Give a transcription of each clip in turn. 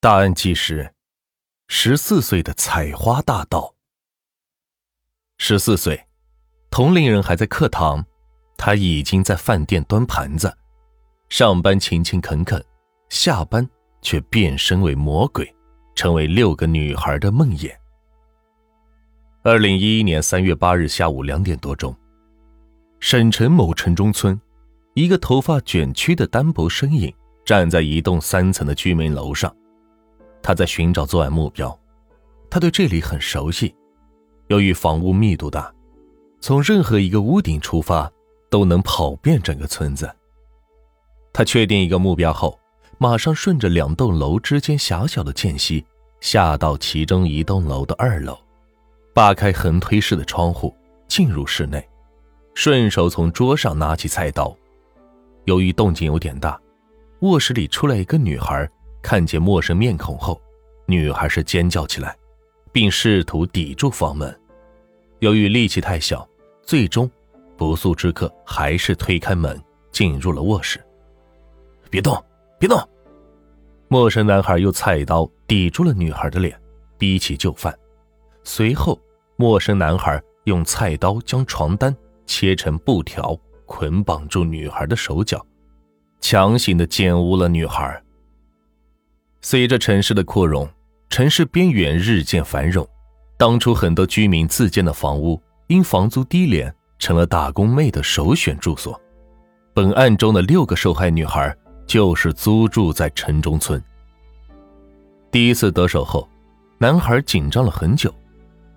大案纪实：十四岁的采花大盗。十四岁，同龄人还在课堂，他已经在饭店端盘子。上班勤勤恳恳，下班却变身为魔鬼，成为六个女孩的梦魇。二零一一年三月八日下午两点多钟，省城某城中村，一个头发卷曲的单薄身影站在一栋三层的居民楼上。他在寻找作案目标，他对这里很熟悉。由于房屋密度大，从任何一个屋顶出发都能跑遍整个村子。他确定一个目标后，马上顺着两栋楼之间狭小的间隙下到其中一栋楼的二楼，扒开横推式的窗户进入室内，顺手从桌上拿起菜刀。由于动静有点大，卧室里出来一个女孩。看见陌生面孔后，女孩是尖叫起来，并试图抵住房门。由于力气太小，最终不速之客还是推开门进入了卧室。别动，别动！陌生男孩用菜刀抵住了女孩的脸，逼其就范。随后，陌生男孩用菜刀将床单切成布条，捆绑住女孩的手脚，强行的奸污了女孩。随着城市的扩容，城市边缘日渐繁荣。当初很多居民自建的房屋，因房租低廉，成了打工妹的首选住所。本案中的六个受害女孩，就是租住在城中村。第一次得手后，男孩紧张了很久，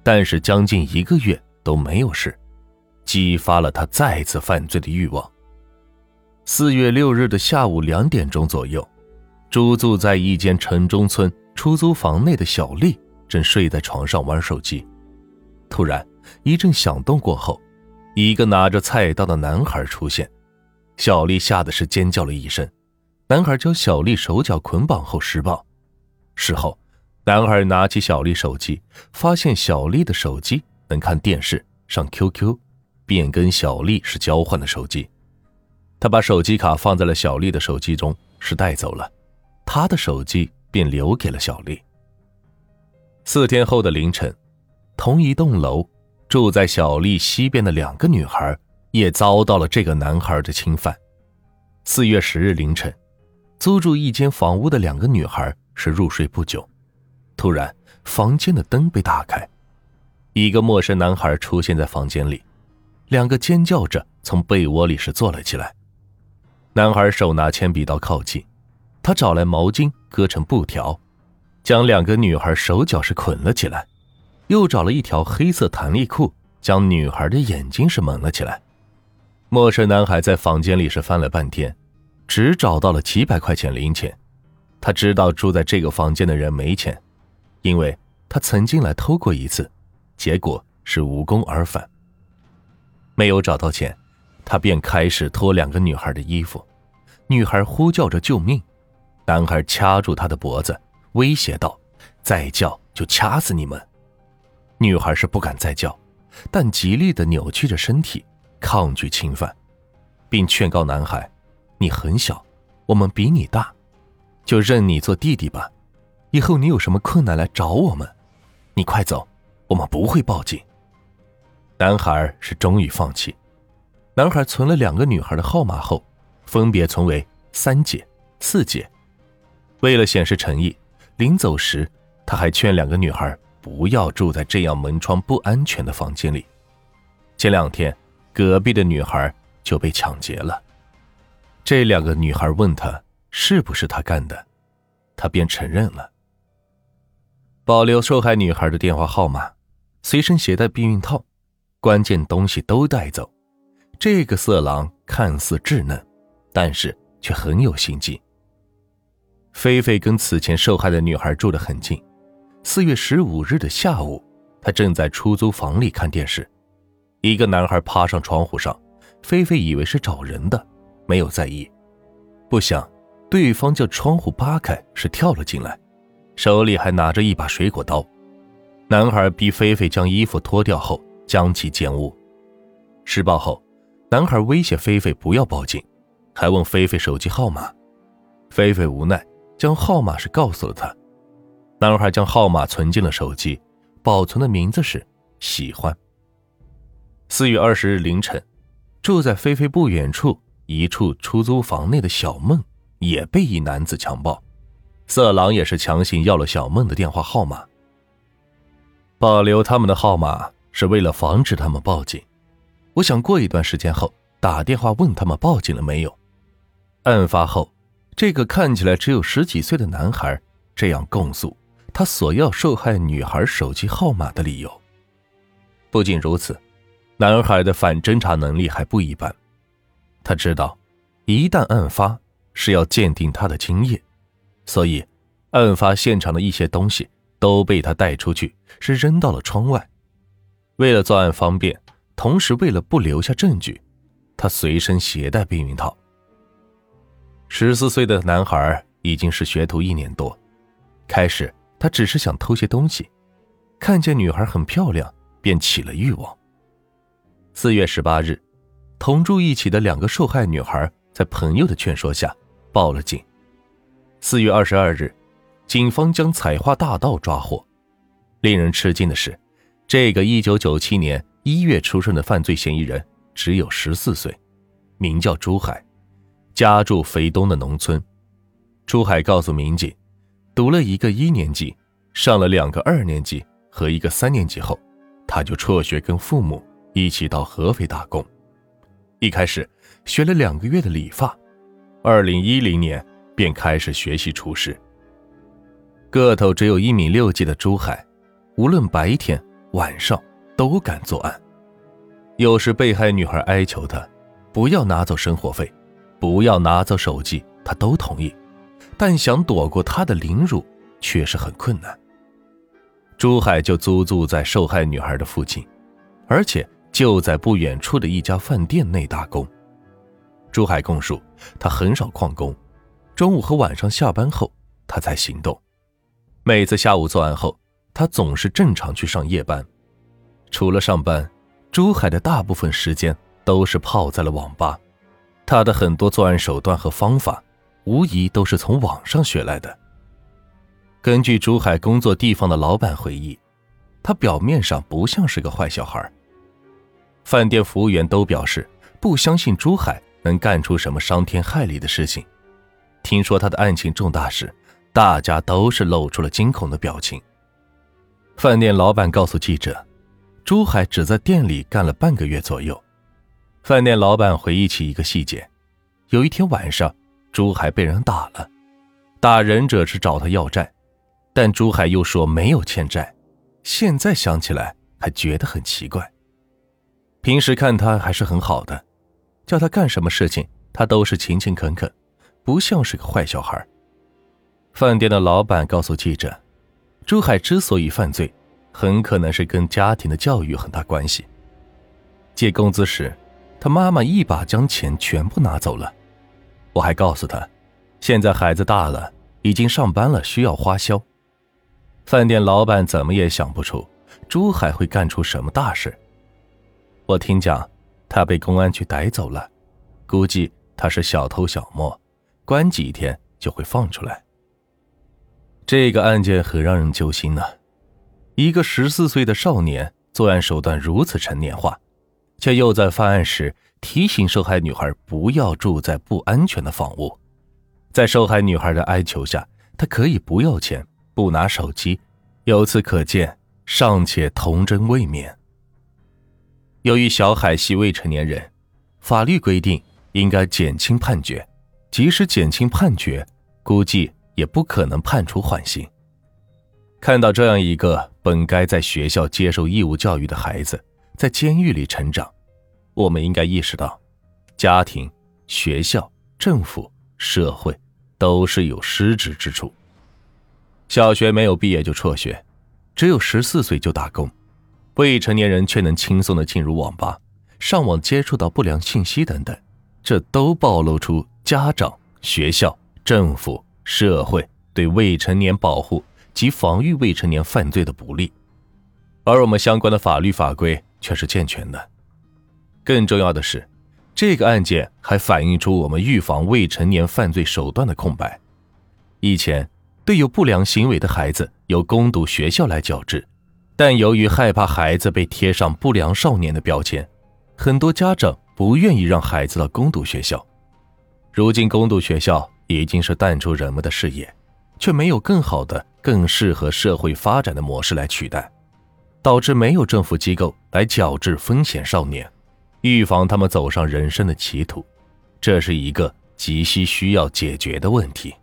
但是将近一个月都没有事，激发了他再次犯罪的欲望。四月六日的下午两点钟左右。租住在一间城中村出租房内的小丽正睡在床上玩手机，突然一阵响动过后，一个拿着菜刀的男孩出现，小丽吓得是尖叫了一声。男孩将小丽手脚捆绑后施暴。事后，男孩拿起小丽手机，发现小丽的手机能看电视、上 QQ，便跟小丽是交换的手机。他把手机卡放在了小丽的手机中，是带走了。他的手机便留给了小丽。四天后的凌晨，同一栋楼住在小丽西边的两个女孩也遭到了这个男孩的侵犯。四月十日凌晨，租住一间房屋的两个女孩是入睡不久，突然房间的灯被打开，一个陌生男孩出现在房间里，两个尖叫着从被窝里是坐了起来。男孩手拿铅笔刀靠近。他找来毛巾，割成布条，将两个女孩手脚是捆了起来，又找了一条黑色弹力裤，将女孩的眼睛是蒙了起来。陌生男孩在房间里是翻了半天，只找到了几百块钱零钱。他知道住在这个房间的人没钱，因为他曾经来偷过一次，结果是无功而返。没有找到钱，他便开始脱两个女孩的衣服，女孩呼叫着救命。男孩掐住她的脖子，威胁道：“再叫就掐死你们！”女孩是不敢再叫，但极力的扭曲着身体，抗拒侵犯，并劝告男孩：“你很小，我们比你大，就认你做弟弟吧。以后你有什么困难来找我们，你快走，我们不会报警。”男孩是终于放弃。男孩存了两个女孩的号码后，分别存为三姐、四姐。为了显示诚意，临走时他还劝两个女孩不要住在这样门窗不安全的房间里。前两天，隔壁的女孩就被抢劫了。这两个女孩问他是不是他干的，他便承认了。保留受害女孩的电话号码，随身携带避孕套，关键东西都带走。这个色狼看似稚嫩，但是却很有心机。菲菲跟此前受害的女孩住得很近。四月十五日的下午，她正在出租房里看电视，一个男孩爬上窗户上，菲菲以为是找人的，没有在意。不想，对方将窗户扒开，是跳了进来，手里还拿着一把水果刀。男孩逼菲菲将衣服脱掉后，将其奸污。施暴后，男孩威胁菲菲不要报警，还问菲菲手机号码。菲菲无奈。将号码是告诉了他，男孩将号码存进了手机，保存的名字是“喜欢”。四月二十日凌晨，住在菲菲不远处一处出租房内的小梦也被一男子强暴，色狼也是强行要了小梦的电话号码。保留他们的号码是为了防止他们报警。我想过一段时间后打电话问他们报警了没有。案发后，这个看起来只有十几岁的男孩这样供述他索要受害女孩手机号码的理由。不仅如此。男孩的反侦查能力还不一般，他知道，一旦案发是要鉴定他的精液，所以，案发现场的一些东西都被他带出去，是扔到了窗外。为了作案方便，同时为了不留下证据，他随身携带避孕套。十四岁的男孩已经是学徒一年多，开始他只是想偷些东西，看见女孩很漂亮，便起了欲望。四月十八日，同住一起的两个受害女孩在朋友的劝说下报了警。四月二十二日，警方将采花大盗抓获。令人吃惊的是，这个一九九七年一月出生的犯罪嫌疑人只有十四岁，名叫朱海，家住肥东的农村。朱海告诉民警，读了一个一年级，上了两个二年级和一个三年级后，他就辍学跟父母。一起到合肥打工，一开始学了两个月的理发，二零一零年便开始学习厨师。个头只有一米六几的朱海，无论白天晚上都敢作案。有时被害女孩哀求他不要拿走生活费，不要拿走手机，他都同意，但想躲过他的凌辱却是很困难。朱海就租住在受害女孩的附近，而且。就在不远处的一家饭店内打工。朱海供述，他很少旷工，中午和晚上下班后他才行动。每次下午作案后，他总是正常去上夜班。除了上班，朱海的大部分时间都是泡在了网吧。他的很多作案手段和方法，无疑都是从网上学来的。根据珠海工作地方的老板回忆，他表面上不像是个坏小孩。饭店服务员都表示不相信珠海能干出什么伤天害理的事情。听说他的案情重大时，大家都是露出了惊恐的表情。饭店老板告诉记者，珠海只在店里干了半个月左右。饭店老板回忆起一个细节：有一天晚上，朱海被人打了，打人者是找他要债，但朱海又说没有欠债。现在想起来还觉得很奇怪。平时看他还是很好的，叫他干什么事情，他都是勤勤恳恳，不像是个坏小孩。饭店的老板告诉记者，朱海之所以犯罪，很可能是跟家庭的教育很大关系。借工资时，他妈妈一把将钱全部拿走了。我还告诉他，现在孩子大了，已经上班了，需要花销。饭店老板怎么也想不出，朱海会干出什么大事。我听讲，他被公安局逮走了，估计他是小偷小摸，关几天就会放出来。这个案件很让人揪心呢，一个十四岁的少年作案手段如此成年化，却又在犯案时提醒受害女孩不要住在不安全的房屋，在受害女孩的哀求下，他可以不要钱，不拿手机，由此可见，尚且童真未泯。由于小海系未成年人，法律规定应该减轻判决，即使减轻判决，估计也不可能判处缓刑。看到这样一个本该在学校接受义务教育的孩子在监狱里成长，我们应该意识到，家庭、学校、政府、社会都是有失职之处。小学没有毕业就辍学，只有十四岁就打工。未成年人却能轻松的进入网吧、上网接触到不良信息等等，这都暴露出家长、学校、政府、社会对未成年保护及防御未成年犯罪的不力，而我们相关的法律法规却是健全的。更重要的是，这个案件还反映出我们预防未成年犯罪手段的空白。以前，对有不良行为的孩子由攻读学校来矫治，但由于害怕孩子被贴上不良少年的标签，很多家长不愿意让孩子到攻读学校。如今，攻读学校已经是淡出人们的视野，却没有更好的、更适合社会发展的模式来取代，导致没有政府机构来矫治风险少年，预防他们走上人生的歧途。这是一个急需需要解决的问题。